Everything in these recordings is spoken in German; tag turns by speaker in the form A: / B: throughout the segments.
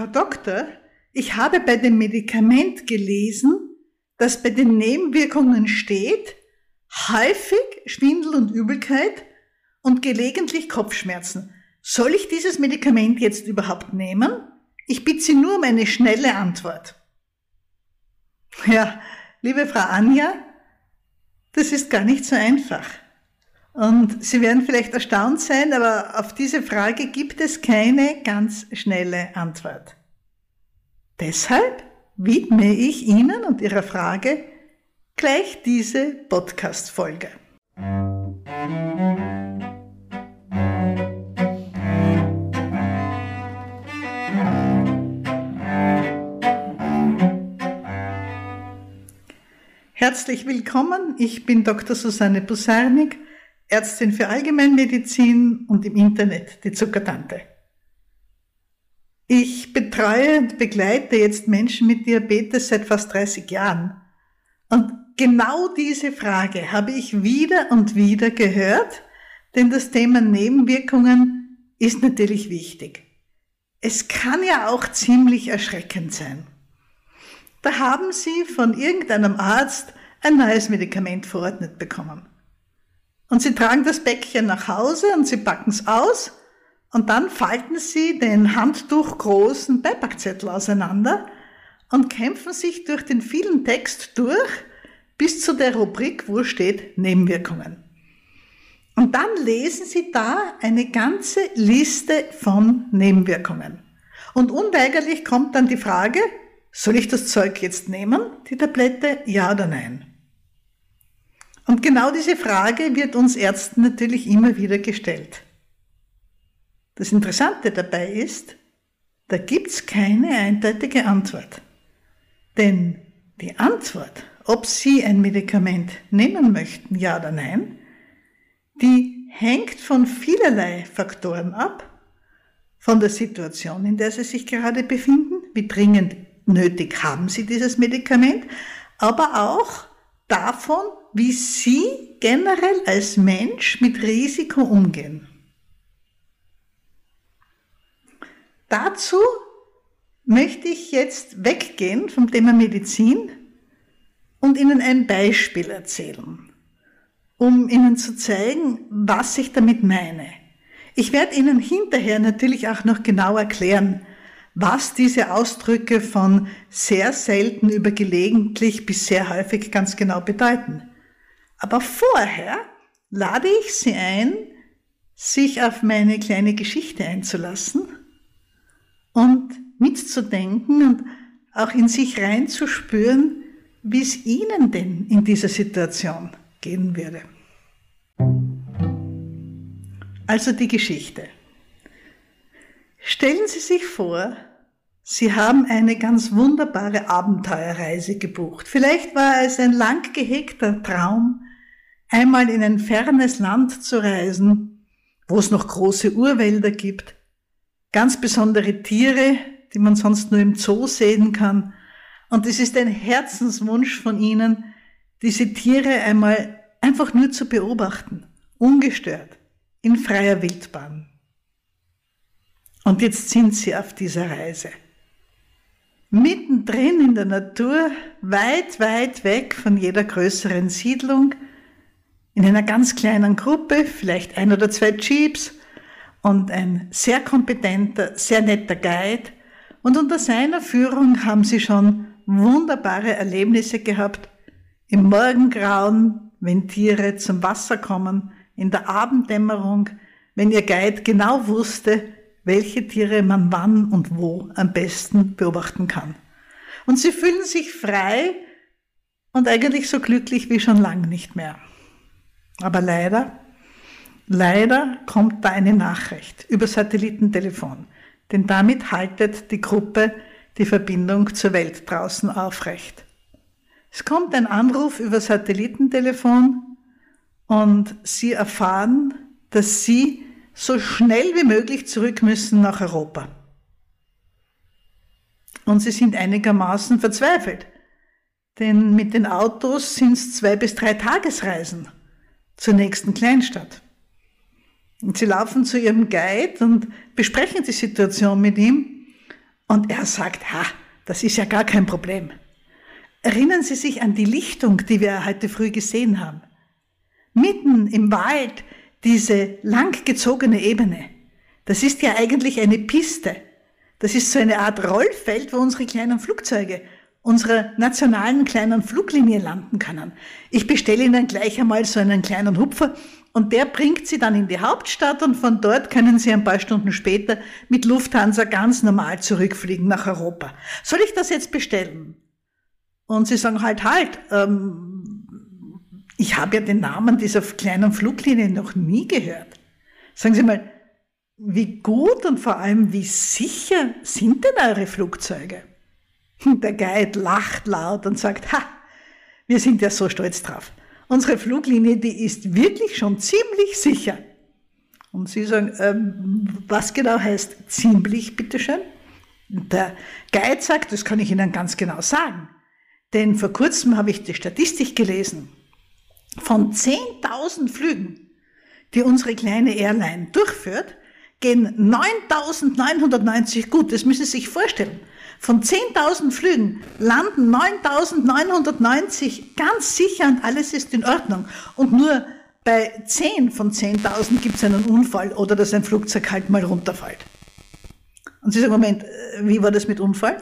A: Frau Doktor, ich habe bei dem Medikament gelesen, dass bei den Nebenwirkungen steht, häufig Schwindel und Übelkeit und gelegentlich Kopfschmerzen. Soll ich dieses Medikament jetzt überhaupt nehmen? Ich bitte Sie nur um eine schnelle Antwort. Ja, liebe Frau Anja, das ist gar nicht so einfach. Und Sie werden vielleicht erstaunt sein, aber auf diese Frage gibt es keine ganz schnelle Antwort. Deshalb widme ich Ihnen und Ihrer Frage gleich diese Podcast-Folge. Herzlich willkommen, ich bin Dr. Susanne Busarnik, Ärztin für Allgemeinmedizin und im Internet die Zuckertante. Ich betreue und begleite jetzt Menschen mit Diabetes seit fast 30 Jahren. Und genau diese Frage habe ich wieder und wieder gehört, denn das Thema Nebenwirkungen ist natürlich wichtig. Es kann ja auch ziemlich erschreckend sein. Da haben Sie von irgendeinem Arzt ein neues Medikament verordnet bekommen. Und Sie tragen das Päckchen nach Hause und Sie packen es aus und dann falten Sie den handtuchgroßen Beipackzettel auseinander und kämpfen sich durch den vielen Text durch bis zu der Rubrik, wo steht Nebenwirkungen. Und dann lesen Sie da eine ganze Liste von Nebenwirkungen. Und unweigerlich kommt dann die Frage, soll ich das Zeug jetzt nehmen, die Tablette, ja oder nein? Und genau diese Frage wird uns Ärzten natürlich immer wieder gestellt. Das Interessante dabei ist, da gibt's keine eindeutige Antwort. Denn die Antwort, ob Sie ein Medikament nehmen möchten, ja oder nein, die hängt von vielerlei Faktoren ab. Von der Situation, in der Sie sich gerade befinden, wie dringend nötig haben Sie dieses Medikament, aber auch davon, wie Sie generell als Mensch mit Risiko umgehen. Dazu möchte ich jetzt weggehen vom Thema Medizin und Ihnen ein Beispiel erzählen, um Ihnen zu zeigen, was ich damit meine. Ich werde Ihnen hinterher natürlich auch noch genau erklären, was diese Ausdrücke von sehr selten über gelegentlich bis sehr häufig ganz genau bedeuten. Aber vorher lade ich Sie ein, sich auf meine kleine Geschichte einzulassen und mitzudenken und auch in sich reinzuspüren, wie es Ihnen denn in dieser Situation gehen würde. Also die Geschichte. Stellen Sie sich vor, Sie haben eine ganz wunderbare Abenteuerreise gebucht. Vielleicht war es ein lang gehegter Traum, einmal in ein fernes Land zu reisen, wo es noch große Urwälder gibt, ganz besondere Tiere, die man sonst nur im Zoo sehen kann. Und es ist ein Herzenswunsch von Ihnen, diese Tiere einmal einfach nur zu beobachten, ungestört, in freier Wildbahn. Und jetzt sind Sie auf dieser Reise. Mittendrin in der Natur, weit, weit weg von jeder größeren Siedlung, in einer ganz kleinen Gruppe, vielleicht ein oder zwei Jeeps und ein sehr kompetenter, sehr netter Guide. Und unter seiner Führung haben sie schon wunderbare Erlebnisse gehabt. Im Morgengrauen, wenn Tiere zum Wasser kommen, in der Abenddämmerung, wenn ihr Guide genau wusste, welche Tiere man wann und wo am besten beobachten kann. Und sie fühlen sich frei und eigentlich so glücklich wie schon lange nicht mehr. Aber leider, leider kommt da eine Nachricht über Satellitentelefon, denn damit haltet die Gruppe die Verbindung zur Welt draußen aufrecht. Es kommt ein Anruf über Satellitentelefon und Sie erfahren, dass Sie so schnell wie möglich zurück müssen nach Europa. Und sie sind einigermaßen verzweifelt, denn mit den Autos sind es zwei bis drei Tagesreisen zur nächsten Kleinstadt. Und sie laufen zu ihrem Guide und besprechen die Situation mit ihm. Und er sagt, ha, das ist ja gar kein Problem. Erinnern Sie sich an die Lichtung, die wir heute früh gesehen haben. Mitten im Wald diese langgezogene Ebene. Das ist ja eigentlich eine Piste. Das ist so eine Art Rollfeld, wo unsere kleinen Flugzeuge, unsere nationalen kleinen Fluglinien landen können. Ich bestelle Ihnen gleich einmal so einen kleinen Hupfer und der bringt Sie dann in die Hauptstadt und von dort können Sie ein paar Stunden später mit Lufthansa ganz normal zurückfliegen nach Europa. Soll ich das jetzt bestellen? Und Sie sagen halt, halt, ähm, ich habe ja den Namen dieser kleinen Fluglinie noch nie gehört. Sagen Sie mal, wie gut und vor allem wie sicher sind denn eure Flugzeuge? Der Guide lacht laut und sagt, ha, wir sind ja so stolz drauf. Unsere Fluglinie, die ist wirklich schon ziemlich sicher. Und Sie sagen, ähm, was genau heißt ziemlich, bitteschön? Der Guide sagt, das kann ich Ihnen ganz genau sagen. Denn vor kurzem habe ich die Statistik gelesen. Von 10.000 Flügen, die unsere kleine Airline durchführt, gehen 9.990 gut. Das müssen Sie sich vorstellen. Von 10.000 Flügen landen 9.990 ganz sicher und alles ist in Ordnung. Und nur bei 10 von 10.000 gibt es einen Unfall oder dass ein Flugzeug halt mal runterfällt. Und Sie sagen, Moment, äh, wie war das mit Unfall?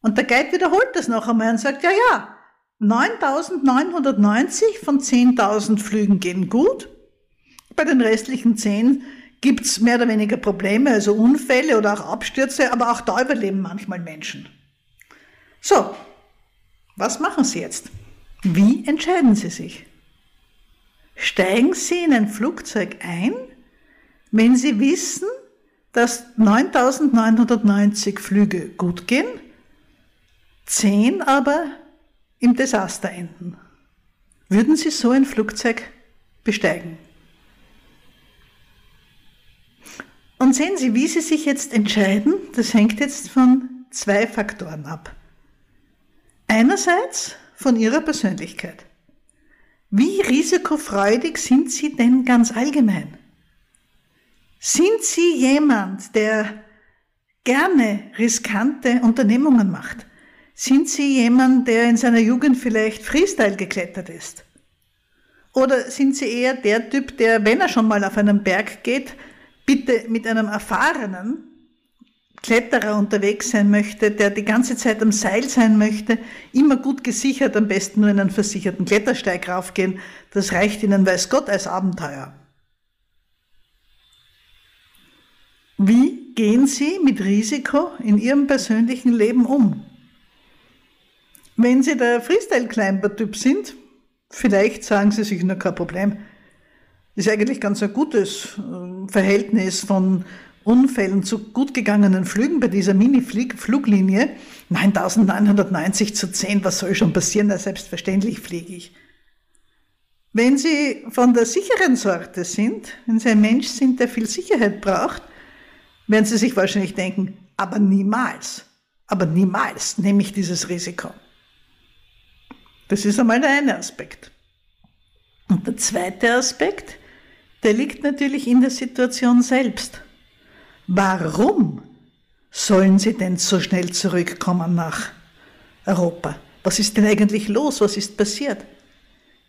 A: Und der Guide wiederholt das noch einmal und sagt, ja, ja, 9.990 von 10.000 Flügen gehen gut. Bei den restlichen 10 gibt es mehr oder weniger Probleme, also Unfälle oder auch Abstürze, aber auch da überleben manchmal Menschen. So, was machen Sie jetzt? Wie entscheiden Sie sich? Steigen Sie in ein Flugzeug ein, wenn Sie wissen, dass 9990 Flüge gut gehen, 10 aber im Desaster enden? Würden Sie so ein Flugzeug besteigen? Und sehen Sie, wie Sie sich jetzt entscheiden, das hängt jetzt von zwei Faktoren ab. Einerseits von Ihrer Persönlichkeit. Wie risikofreudig sind Sie denn ganz allgemein? Sind Sie jemand, der gerne riskante Unternehmungen macht? Sind Sie jemand, der in seiner Jugend vielleicht Freestyle geklettert ist? Oder sind Sie eher der Typ, der, wenn er schon mal auf einen Berg geht, bitte mit einem erfahrenen Kletterer unterwegs sein möchte, der die ganze Zeit am Seil sein möchte, immer gut gesichert, am besten nur in einen versicherten Klettersteig raufgehen, das reicht Ihnen, weiß Gott, als Abenteuer. Wie gehen Sie mit Risiko in Ihrem persönlichen Leben um? Wenn Sie der Freestyle-Climber-Typ sind, vielleicht sagen Sie sich nur kein Problem, ist eigentlich ganz ein gutes äh, Verhältnis von Unfällen zu gut gegangenen Flügen bei dieser Mini-Fluglinie. 9990 zu 10, was soll schon passieren? Na, selbstverständlich fliege ich. Wenn Sie von der sicheren Sorte sind, wenn Sie ein Mensch sind, der viel Sicherheit braucht, werden Sie sich wahrscheinlich denken, aber niemals, aber niemals nehme ich dieses Risiko. Das ist einmal der eine Aspekt. Und der zweite Aspekt, der liegt natürlich in der Situation selbst. Warum sollen sie denn so schnell zurückkommen nach Europa? Was ist denn eigentlich los? Was ist passiert?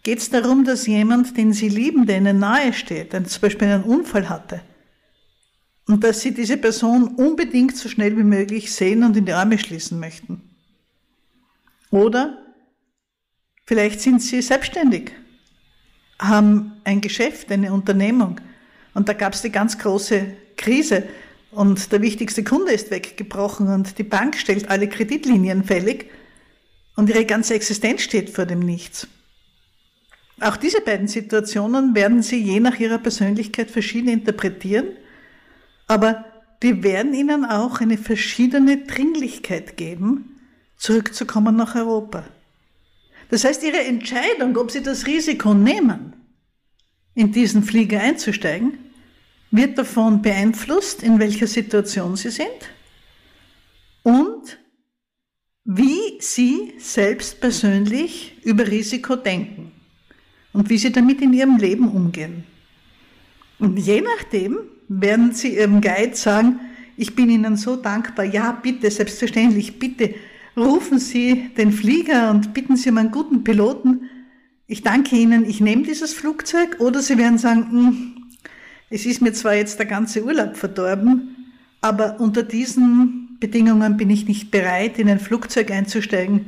A: Geht es darum, dass jemand, den sie lieben, der ihnen nahe steht, der zum Beispiel einen Unfall hatte, und dass sie diese Person unbedingt so schnell wie möglich sehen und in die Arme schließen möchten? Oder vielleicht sind sie selbstständig haben ein Geschäft, eine Unternehmung. Und da gab es die ganz große Krise und der wichtigste Kunde ist weggebrochen und die Bank stellt alle Kreditlinien fällig und ihre ganze Existenz steht vor dem Nichts. Auch diese beiden Situationen werden Sie je nach Ihrer Persönlichkeit verschieden interpretieren, aber die werden Ihnen auch eine verschiedene Dringlichkeit geben, zurückzukommen nach Europa. Das heißt, Ihre Entscheidung, ob Sie das Risiko nehmen, in diesen Flieger einzusteigen, wird davon beeinflusst, in welcher Situation Sie sind und wie Sie selbst persönlich über Risiko denken und wie Sie damit in Ihrem Leben umgehen. Und je nachdem werden Sie Ihrem Guide sagen, Ich bin Ihnen so dankbar. Ja, bitte, selbstverständlich, bitte rufen Sie den Flieger und bitten Sie um einen guten Piloten. Ich danke Ihnen, ich nehme dieses Flugzeug. Oder Sie werden sagen, hm, es ist mir zwar jetzt der ganze Urlaub verdorben, aber unter diesen Bedingungen bin ich nicht bereit, in ein Flugzeug einzusteigen.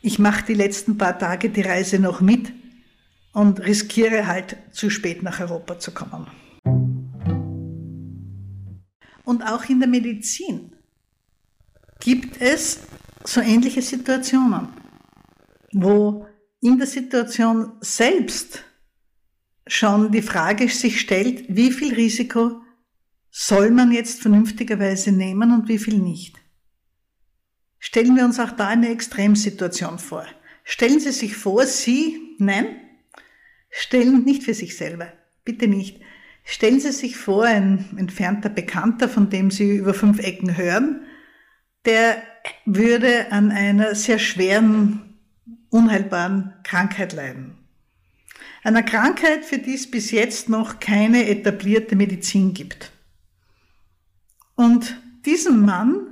A: Ich mache die letzten paar Tage die Reise noch mit und riskiere halt zu spät nach Europa zu kommen. Und auch in der Medizin gibt es so ähnliche Situationen, wo in der Situation selbst schon die Frage sich stellt, wie viel Risiko soll man jetzt vernünftigerweise nehmen und wie viel nicht. Stellen wir uns auch da eine Extremsituation vor. Stellen Sie sich vor, Sie, nein, stellen nicht für sich selber, bitte nicht. Stellen Sie sich vor, ein entfernter Bekannter, von dem Sie über fünf Ecken hören, der würde an einer sehr schweren, unheilbaren Krankheit leiden. Einer Krankheit, für die es bis jetzt noch keine etablierte Medizin gibt. Und diesem Mann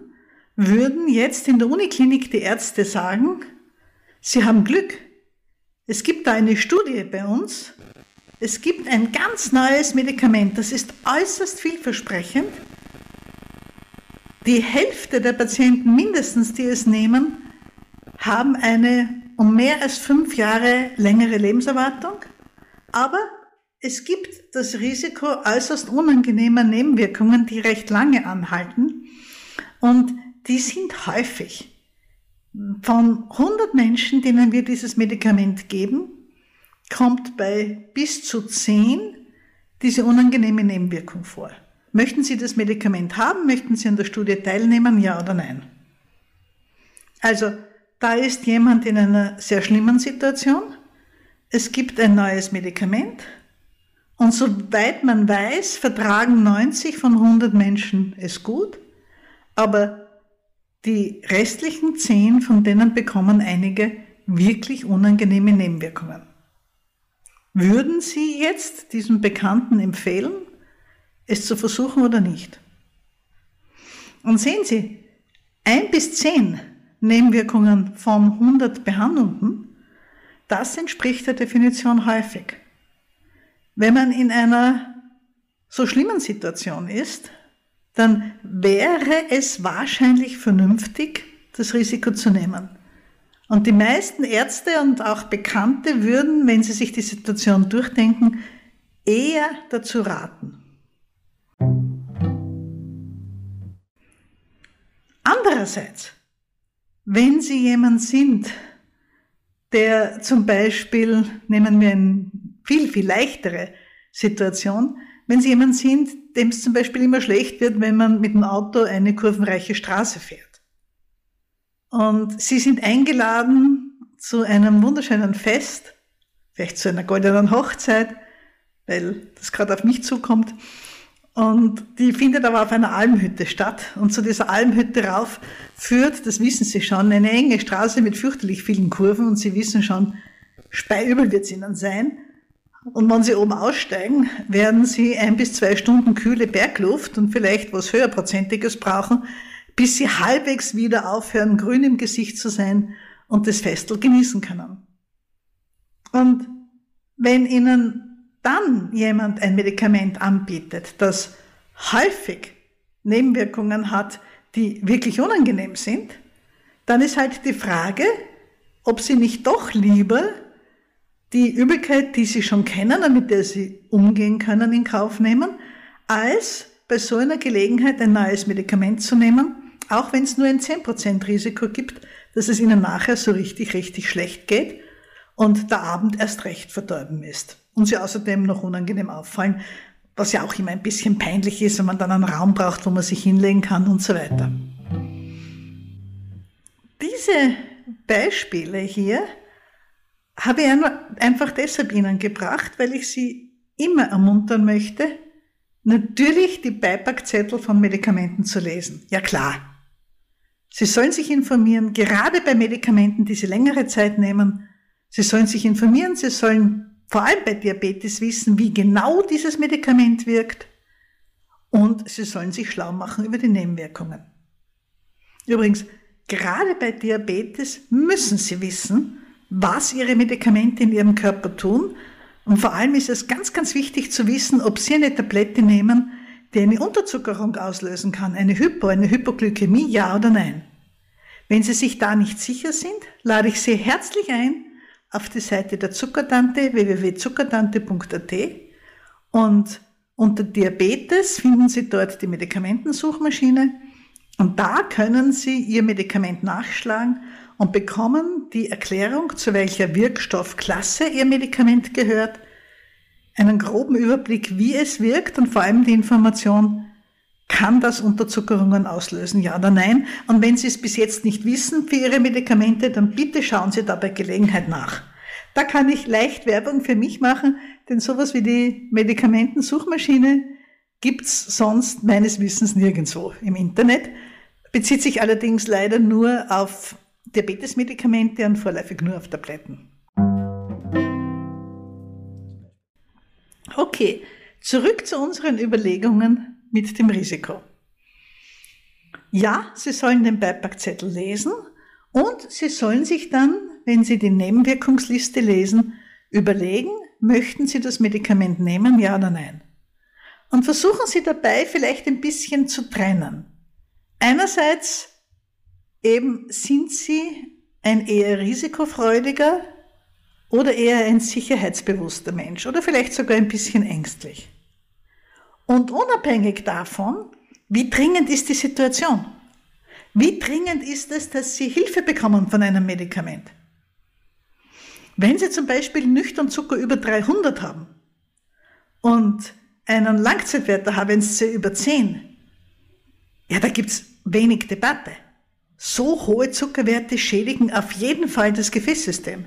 A: würden jetzt in der Uniklinik die Ärzte sagen, Sie haben Glück. Es gibt da eine Studie bei uns. Es gibt ein ganz neues Medikament, das ist äußerst vielversprechend. Die Hälfte der Patienten mindestens, die es nehmen, haben eine um mehr als fünf Jahre längere Lebenserwartung. Aber es gibt das Risiko äußerst unangenehmer Nebenwirkungen, die recht lange anhalten. Und die sind häufig. Von 100 Menschen, denen wir dieses Medikament geben, kommt bei bis zu 10 diese unangenehme Nebenwirkung vor. Möchten Sie das Medikament haben? Möchten Sie an der Studie teilnehmen? Ja oder nein? Also, da ist jemand in einer sehr schlimmen Situation. Es gibt ein neues Medikament. Und soweit man weiß, vertragen 90 von 100 Menschen es gut. Aber die restlichen 10 von denen bekommen einige wirklich unangenehme Nebenwirkungen. Würden Sie jetzt diesem Bekannten empfehlen, es zu versuchen oder nicht? Und sehen Sie, ein bis zehn Nebenwirkungen von 100 Behandelnden, das entspricht der Definition häufig. Wenn man in einer so schlimmen Situation ist, dann wäre es wahrscheinlich vernünftig, das Risiko zu nehmen. Und die meisten Ärzte und auch Bekannte würden, wenn sie sich die Situation durchdenken, eher dazu raten. Andererseits, wenn Sie jemand sind, der zum Beispiel, nehmen wir eine viel, viel leichtere Situation, wenn Sie jemand sind, dem es zum Beispiel immer schlecht wird, wenn man mit dem Auto eine kurvenreiche Straße fährt und sie sind eingeladen zu einem wunderschönen Fest, vielleicht zu einer goldenen Hochzeit, weil das gerade auf mich zukommt. Und die findet aber auf einer Almhütte statt. Und zu dieser Almhütte rauf führt, das wissen Sie schon, eine enge Straße mit fürchterlich vielen Kurven. Und Sie wissen schon, speiübel wird es Ihnen sein. Und wenn Sie oben aussteigen, werden Sie ein bis zwei Stunden kühle Bergluft und vielleicht was höherprozentiges brauchen, bis sie halbwegs wieder aufhören, grün im Gesicht zu sein und das Festel genießen können. Und wenn Ihnen dann jemand ein Medikament anbietet, das häufig Nebenwirkungen hat, die wirklich unangenehm sind, dann ist halt die Frage, ob Sie nicht doch lieber die Übelkeit, die Sie schon kennen und mit der Sie umgehen können, in Kauf nehmen, als bei so einer Gelegenheit ein neues Medikament zu nehmen, auch wenn es nur ein 10% Risiko gibt, dass es ihnen nachher so richtig, richtig schlecht geht und der Abend erst recht verdorben ist. Und sie außerdem noch unangenehm auffallen, was ja auch immer ein bisschen peinlich ist, wenn man dann einen Raum braucht, wo man sich hinlegen kann und so weiter. Diese Beispiele hier habe ich einfach deshalb Ihnen gebracht, weil ich Sie immer ermuntern möchte, natürlich die Beipackzettel von Medikamenten zu lesen. Ja klar, Sie sollen sich informieren, gerade bei Medikamenten, die Sie längere Zeit nehmen. Sie sollen sich informieren, Sie sollen vor allem bei Diabetes wissen, wie genau dieses Medikament wirkt. Und Sie sollen sich schlau machen über die Nebenwirkungen. Übrigens, gerade bei Diabetes müssen Sie wissen, was Ihre Medikamente in Ihrem Körper tun. Und vor allem ist es ganz, ganz wichtig zu wissen, ob Sie eine Tablette nehmen, die eine Unterzuckerung auslösen kann, eine Hypo, eine Hypoglykämie, ja oder nein. Wenn Sie sich da nicht sicher sind, lade ich Sie herzlich ein auf die Seite der Zuckertante www.zuckertante.at und unter Diabetes finden Sie dort die Medikamentensuchmaschine. Und da können Sie Ihr Medikament nachschlagen und bekommen die Erklärung, zu welcher Wirkstoffklasse Ihr Medikament gehört, einen groben Überblick, wie es wirkt und vor allem die Information, kann das Unterzuckerungen auslösen, ja oder nein? Und wenn Sie es bis jetzt nicht wissen für Ihre Medikamente, dann bitte schauen Sie da bei Gelegenheit nach. Da kann ich leicht Werbung für mich machen, denn sowas wie die Medikamentensuchmaschine gibt's sonst meines Wissens nirgendwo im Internet, bezieht sich allerdings leider nur auf Diabetesmedikamente und vorläufig nur auf Tabletten. Okay, zurück zu unseren Überlegungen mit dem Risiko. Ja, Sie sollen den Beipackzettel lesen und Sie sollen sich dann, wenn Sie die Nebenwirkungsliste lesen, überlegen, möchten Sie das Medikament nehmen, ja oder nein. Und versuchen Sie dabei vielleicht ein bisschen zu trennen. Einerseits eben sind Sie ein eher risikofreudiger oder eher ein sicherheitsbewusster Mensch oder vielleicht sogar ein bisschen ängstlich. Und unabhängig davon, wie dringend ist die Situation? Wie dringend ist es, dass Sie Hilfe bekommen von einem Medikament? Wenn Sie zum Beispiel nüchtern Zucker über 300 haben und einen Langzeitwert der HbA1c über 10, ja, da gibt's wenig Debatte. So hohe Zuckerwerte schädigen auf jeden Fall das Gefäßsystem.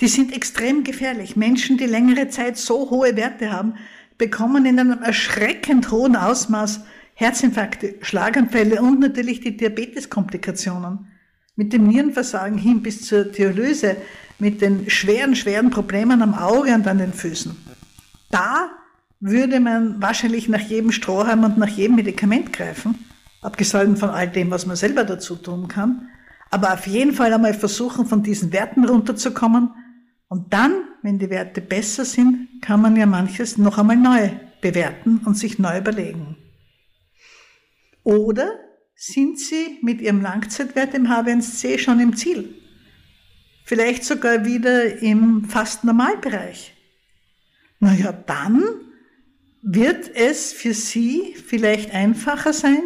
A: Die sind extrem gefährlich. Menschen, die längere Zeit so hohe Werte haben, bekommen in einem erschreckend hohen Ausmaß Herzinfarkte, Schlaganfälle und natürlich die Diabeteskomplikationen. Mit dem Nierenversagen hin bis zur Dialyse, mit den schweren, schweren Problemen am Auge und an den Füßen. Da würde man wahrscheinlich nach jedem Strohhalm und nach jedem Medikament greifen, abgesehen von all dem, was man selber dazu tun kann. Aber auf jeden Fall einmal versuchen, von diesen Werten runterzukommen und dann, wenn die Werte besser sind, kann man ja manches noch einmal neu bewerten und sich neu überlegen. Oder sind Sie mit Ihrem Langzeitwert im H1C schon im Ziel? Vielleicht sogar wieder im fast Normalbereich. Naja, dann wird es für Sie vielleicht einfacher sein,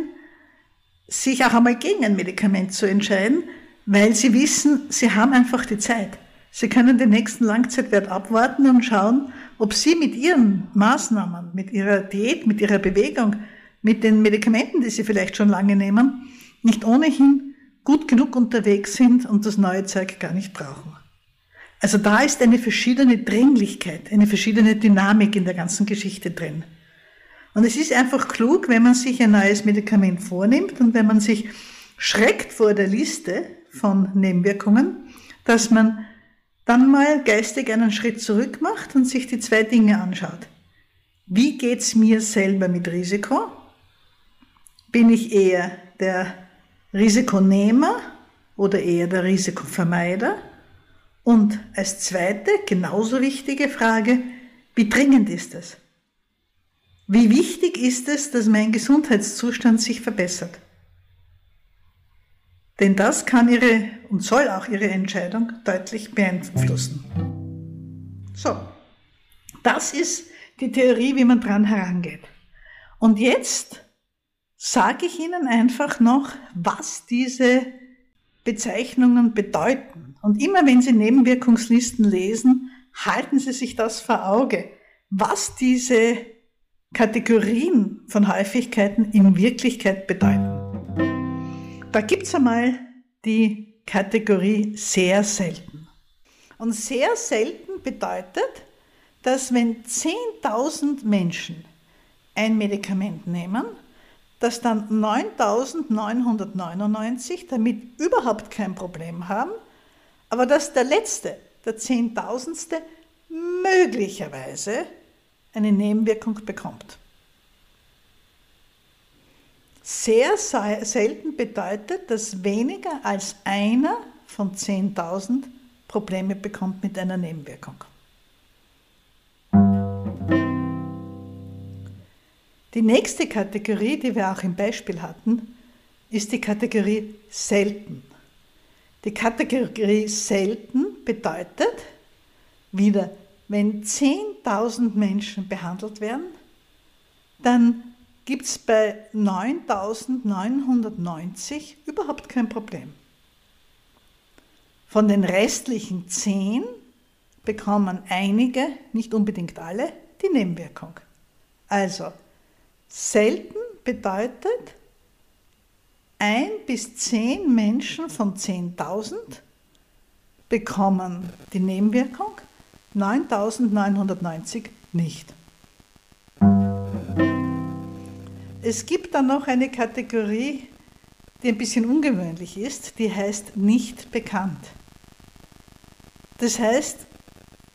A: sich auch einmal gegen ein Medikament zu entscheiden, weil Sie wissen, Sie haben einfach die Zeit. Sie können den nächsten Langzeitwert abwarten und schauen, ob Sie mit Ihren Maßnahmen, mit Ihrer Diät, mit Ihrer Bewegung, mit den Medikamenten, die Sie vielleicht schon lange nehmen, nicht ohnehin gut genug unterwegs sind und das neue Zeug gar nicht brauchen. Also da ist eine verschiedene Dringlichkeit, eine verschiedene Dynamik in der ganzen Geschichte drin. Und es ist einfach klug, wenn man sich ein neues Medikament vornimmt und wenn man sich schreckt vor der Liste von Nebenwirkungen, dass man dann mal geistig einen Schritt zurück macht und sich die zwei Dinge anschaut. Wie geht's mir selber mit Risiko? Bin ich eher der Risikonehmer oder eher der Risikovermeider? Und als zweite, genauso wichtige Frage, wie dringend ist es? Wie wichtig ist es, dass mein Gesundheitszustand sich verbessert? Denn das kann Ihre und soll auch Ihre Entscheidung deutlich beeinflussen. So, das ist die Theorie, wie man dran herangeht. Und jetzt sage ich Ihnen einfach noch, was diese Bezeichnungen bedeuten. Und immer wenn Sie Nebenwirkungslisten lesen, halten Sie sich das vor Auge, was diese Kategorien von Häufigkeiten in Wirklichkeit bedeuten. Da gibt's einmal die Kategorie sehr selten. Und sehr selten bedeutet, dass wenn 10.000 Menschen ein Medikament nehmen, dass dann 9.999 damit überhaupt kein Problem haben, aber dass der letzte, der Zehntausendste, möglicherweise eine Nebenwirkung bekommt. Sehr selten bedeutet, dass weniger als einer von 10.000 Probleme bekommt mit einer Nebenwirkung. Die nächste Kategorie, die wir auch im Beispiel hatten, ist die Kategorie selten. Die Kategorie selten bedeutet wieder, wenn 10.000 Menschen behandelt werden, dann gibt es bei 9.990 überhaupt kein Problem. Von den restlichen 10 bekommen einige, nicht unbedingt alle, die Nebenwirkung. Also, selten bedeutet, ein bis zehn Menschen von 10.000 bekommen die Nebenwirkung, 9.990 nicht. Es gibt dann noch eine Kategorie, die ein bisschen ungewöhnlich ist, die heißt nicht bekannt. Das heißt,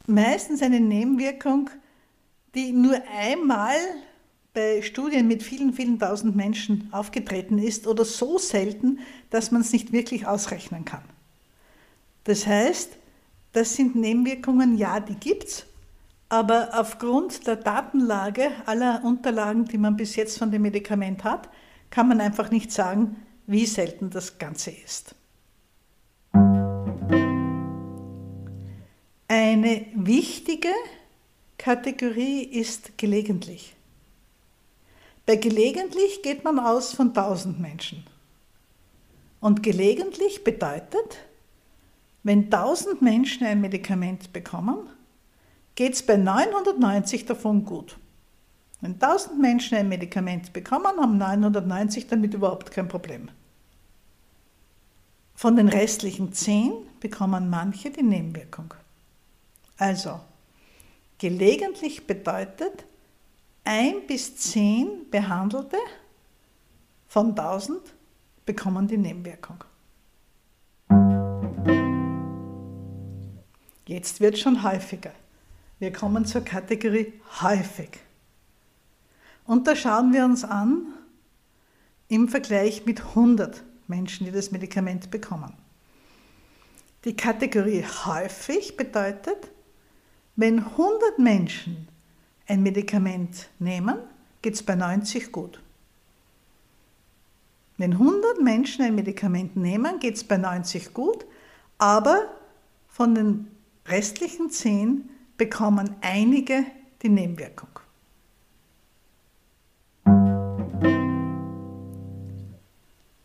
A: meistens eine Nebenwirkung, die nur einmal bei Studien mit vielen, vielen tausend Menschen aufgetreten ist oder so selten, dass man es nicht wirklich ausrechnen kann. Das heißt, das sind Nebenwirkungen, ja, die gibt es, aber aufgrund der Datenlage aller Unterlagen, die man bis jetzt von dem Medikament hat, kann man einfach nicht sagen, wie selten das Ganze ist. Eine wichtige Kategorie ist gelegentlich. Bei gelegentlich geht man aus von 1000 Menschen. Und gelegentlich bedeutet, wenn 1000 Menschen ein Medikament bekommen, geht es bei 990 davon gut. Wenn 1000 Menschen ein Medikament bekommen, haben 990 damit überhaupt kein Problem. Von den restlichen 10 bekommen manche die Nebenwirkung. Also, gelegentlich bedeutet, ein bis zehn Behandelte von 1000 bekommen die Nebenwirkung. Jetzt wird es schon häufiger. Wir kommen zur Kategorie häufig. Und da schauen wir uns an im Vergleich mit 100 Menschen, die das Medikament bekommen. Die Kategorie häufig bedeutet, wenn 100 Menschen ein Medikament nehmen, geht es bei 90 gut. Wenn 100 Menschen ein Medikament nehmen, geht es bei 90 gut, aber von den restlichen 10 bekommen einige die Nebenwirkung.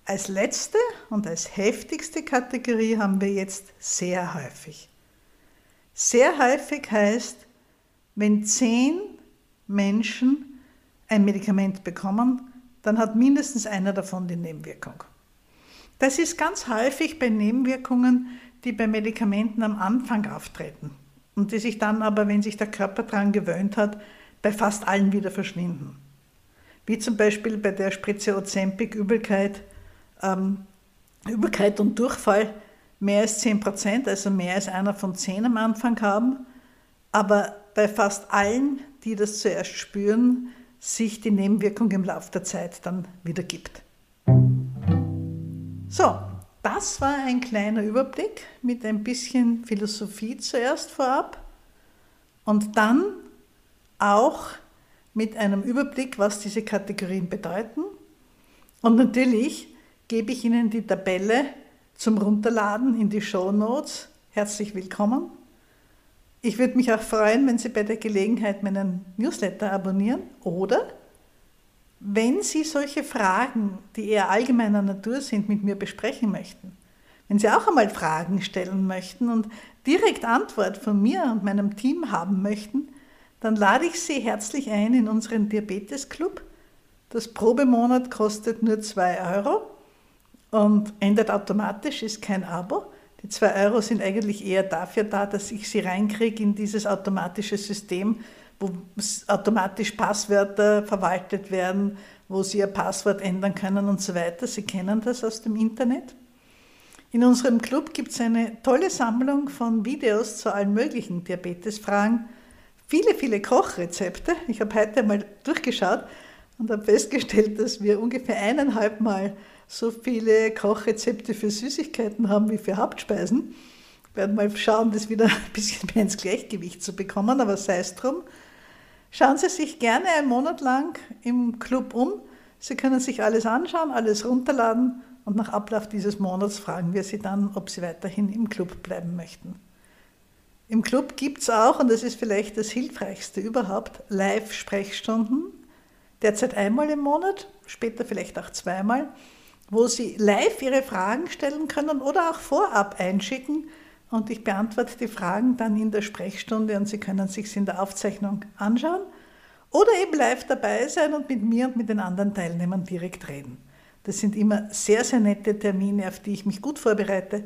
A: Als letzte und als heftigste Kategorie haben wir jetzt sehr häufig. Sehr häufig heißt, wenn zehn Menschen ein Medikament bekommen, dann hat mindestens einer davon die Nebenwirkung. Das ist ganz häufig bei Nebenwirkungen, die bei Medikamenten am Anfang auftreten und die sich dann aber, wenn sich der Körper daran gewöhnt hat, bei fast allen wieder verschwinden. Wie zum Beispiel bei der Spritze Ozempic Übelkeit, ähm, Übelkeit und Durchfall mehr als 10 Prozent, also mehr als einer von zehn am Anfang haben, aber bei fast allen, die das zuerst spüren, sich die Nebenwirkung im Laufe der Zeit dann wieder gibt. So, das war ein kleiner Überblick mit ein bisschen Philosophie zuerst vorab und dann auch mit einem Überblick, was diese Kategorien bedeuten. Und natürlich gebe ich Ihnen die Tabelle zum Runterladen in die Show Notes. Herzlich willkommen. Ich würde mich auch freuen, wenn Sie bei der Gelegenheit meinen Newsletter abonnieren oder wenn Sie solche Fragen, die eher allgemeiner Natur sind, mit mir besprechen möchten. Wenn Sie auch einmal Fragen stellen möchten und direkt Antwort von mir und meinem Team haben möchten, dann lade ich Sie herzlich ein in unseren Diabetes Club. Das Probemonat kostet nur 2 Euro und endet automatisch, ist kein Abo. Die zwei Euro sind eigentlich eher dafür da, dass ich sie reinkriege in dieses automatische System, wo automatisch Passwörter verwaltet werden, wo Sie Ihr Passwort ändern können und so weiter. Sie kennen das aus dem Internet. In unserem Club gibt es eine tolle Sammlung von Videos zu allen möglichen Diabetesfragen, viele, viele Kochrezepte. Ich habe heute mal durchgeschaut, und habe festgestellt, dass wir ungefähr eineinhalb Mal so viele Kochrezepte für Süßigkeiten haben wie für Hauptspeisen. Wir werden mal schauen, das wieder ein bisschen mehr ins Gleichgewicht zu bekommen, aber sei es drum. Schauen Sie sich gerne einen Monat lang im Club um. Sie können sich alles anschauen, alles runterladen und nach Ablauf dieses Monats fragen wir Sie dann, ob Sie weiterhin im Club bleiben möchten. Im Club gibt es auch, und das ist vielleicht das Hilfreichste überhaupt, Live-Sprechstunden, derzeit einmal im Monat, später vielleicht auch zweimal, wo Sie live Ihre Fragen stellen können oder auch vorab einschicken und ich beantworte die Fragen dann in der Sprechstunde und Sie können sich in der Aufzeichnung anschauen oder eben live dabei sein und mit mir und mit den anderen Teilnehmern direkt reden. Das sind immer sehr, sehr nette Termine, auf die ich mich gut vorbereite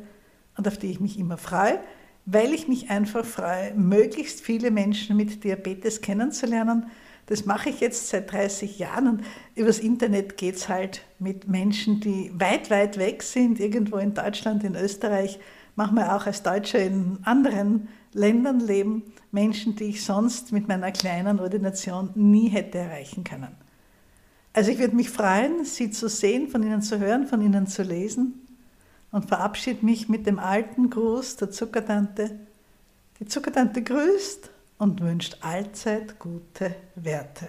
A: und auf die ich mich immer freue, weil ich mich einfach freue, möglichst viele Menschen mit Diabetes kennenzulernen. Das mache ich jetzt seit 30 Jahren und übers Internet geht es halt mit Menschen, die weit, weit weg sind, irgendwo in Deutschland, in Österreich, manchmal auch als Deutscher in anderen Ländern leben, Menschen, die ich sonst mit meiner kleinen Ordination nie hätte erreichen können. Also ich würde mich freuen, Sie zu sehen, von Ihnen zu hören, von Ihnen zu lesen und verabschiede mich mit dem alten Gruß der Zuckertante. Die Zuckertante grüßt und wünscht allzeit gute Werte.